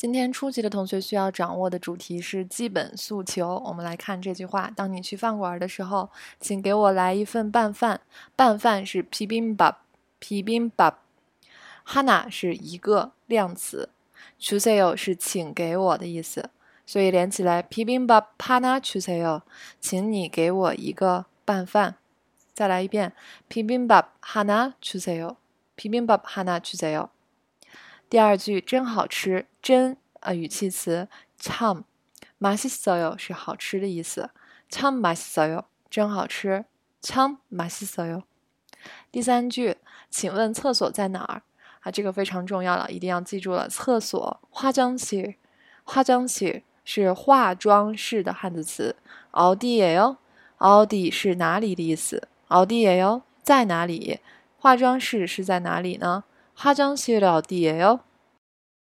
今天初级的同学需要掌握的主题是基本诉求。我们来看这句话：当你去饭馆的时候，请给我来一份拌饭。拌饭是 p i b i m b a p i i a hana 是一个量词 c h s e 是请给我的意思，所以连起来 p i b i m b a p a n a s e 请你给我一个拌饭。再来一遍 p i b i m b a hana c h s e p i i a hana s e 第二句真好吃，真啊语气词，참 맛있어 요， 是好吃的意思，참 맛있어 요， 真好吃，참 맛있어 요。 第三句，请问厕所在哪儿？啊，这个非常重要了，一定要记住了，厕所，化妆室，化妆室是化妆室的汉字词，어디에 요？ 어디是哪里的意思，어디에 요？ 在哪里？化妆室是在哪里呢？ 화장실 어디예요?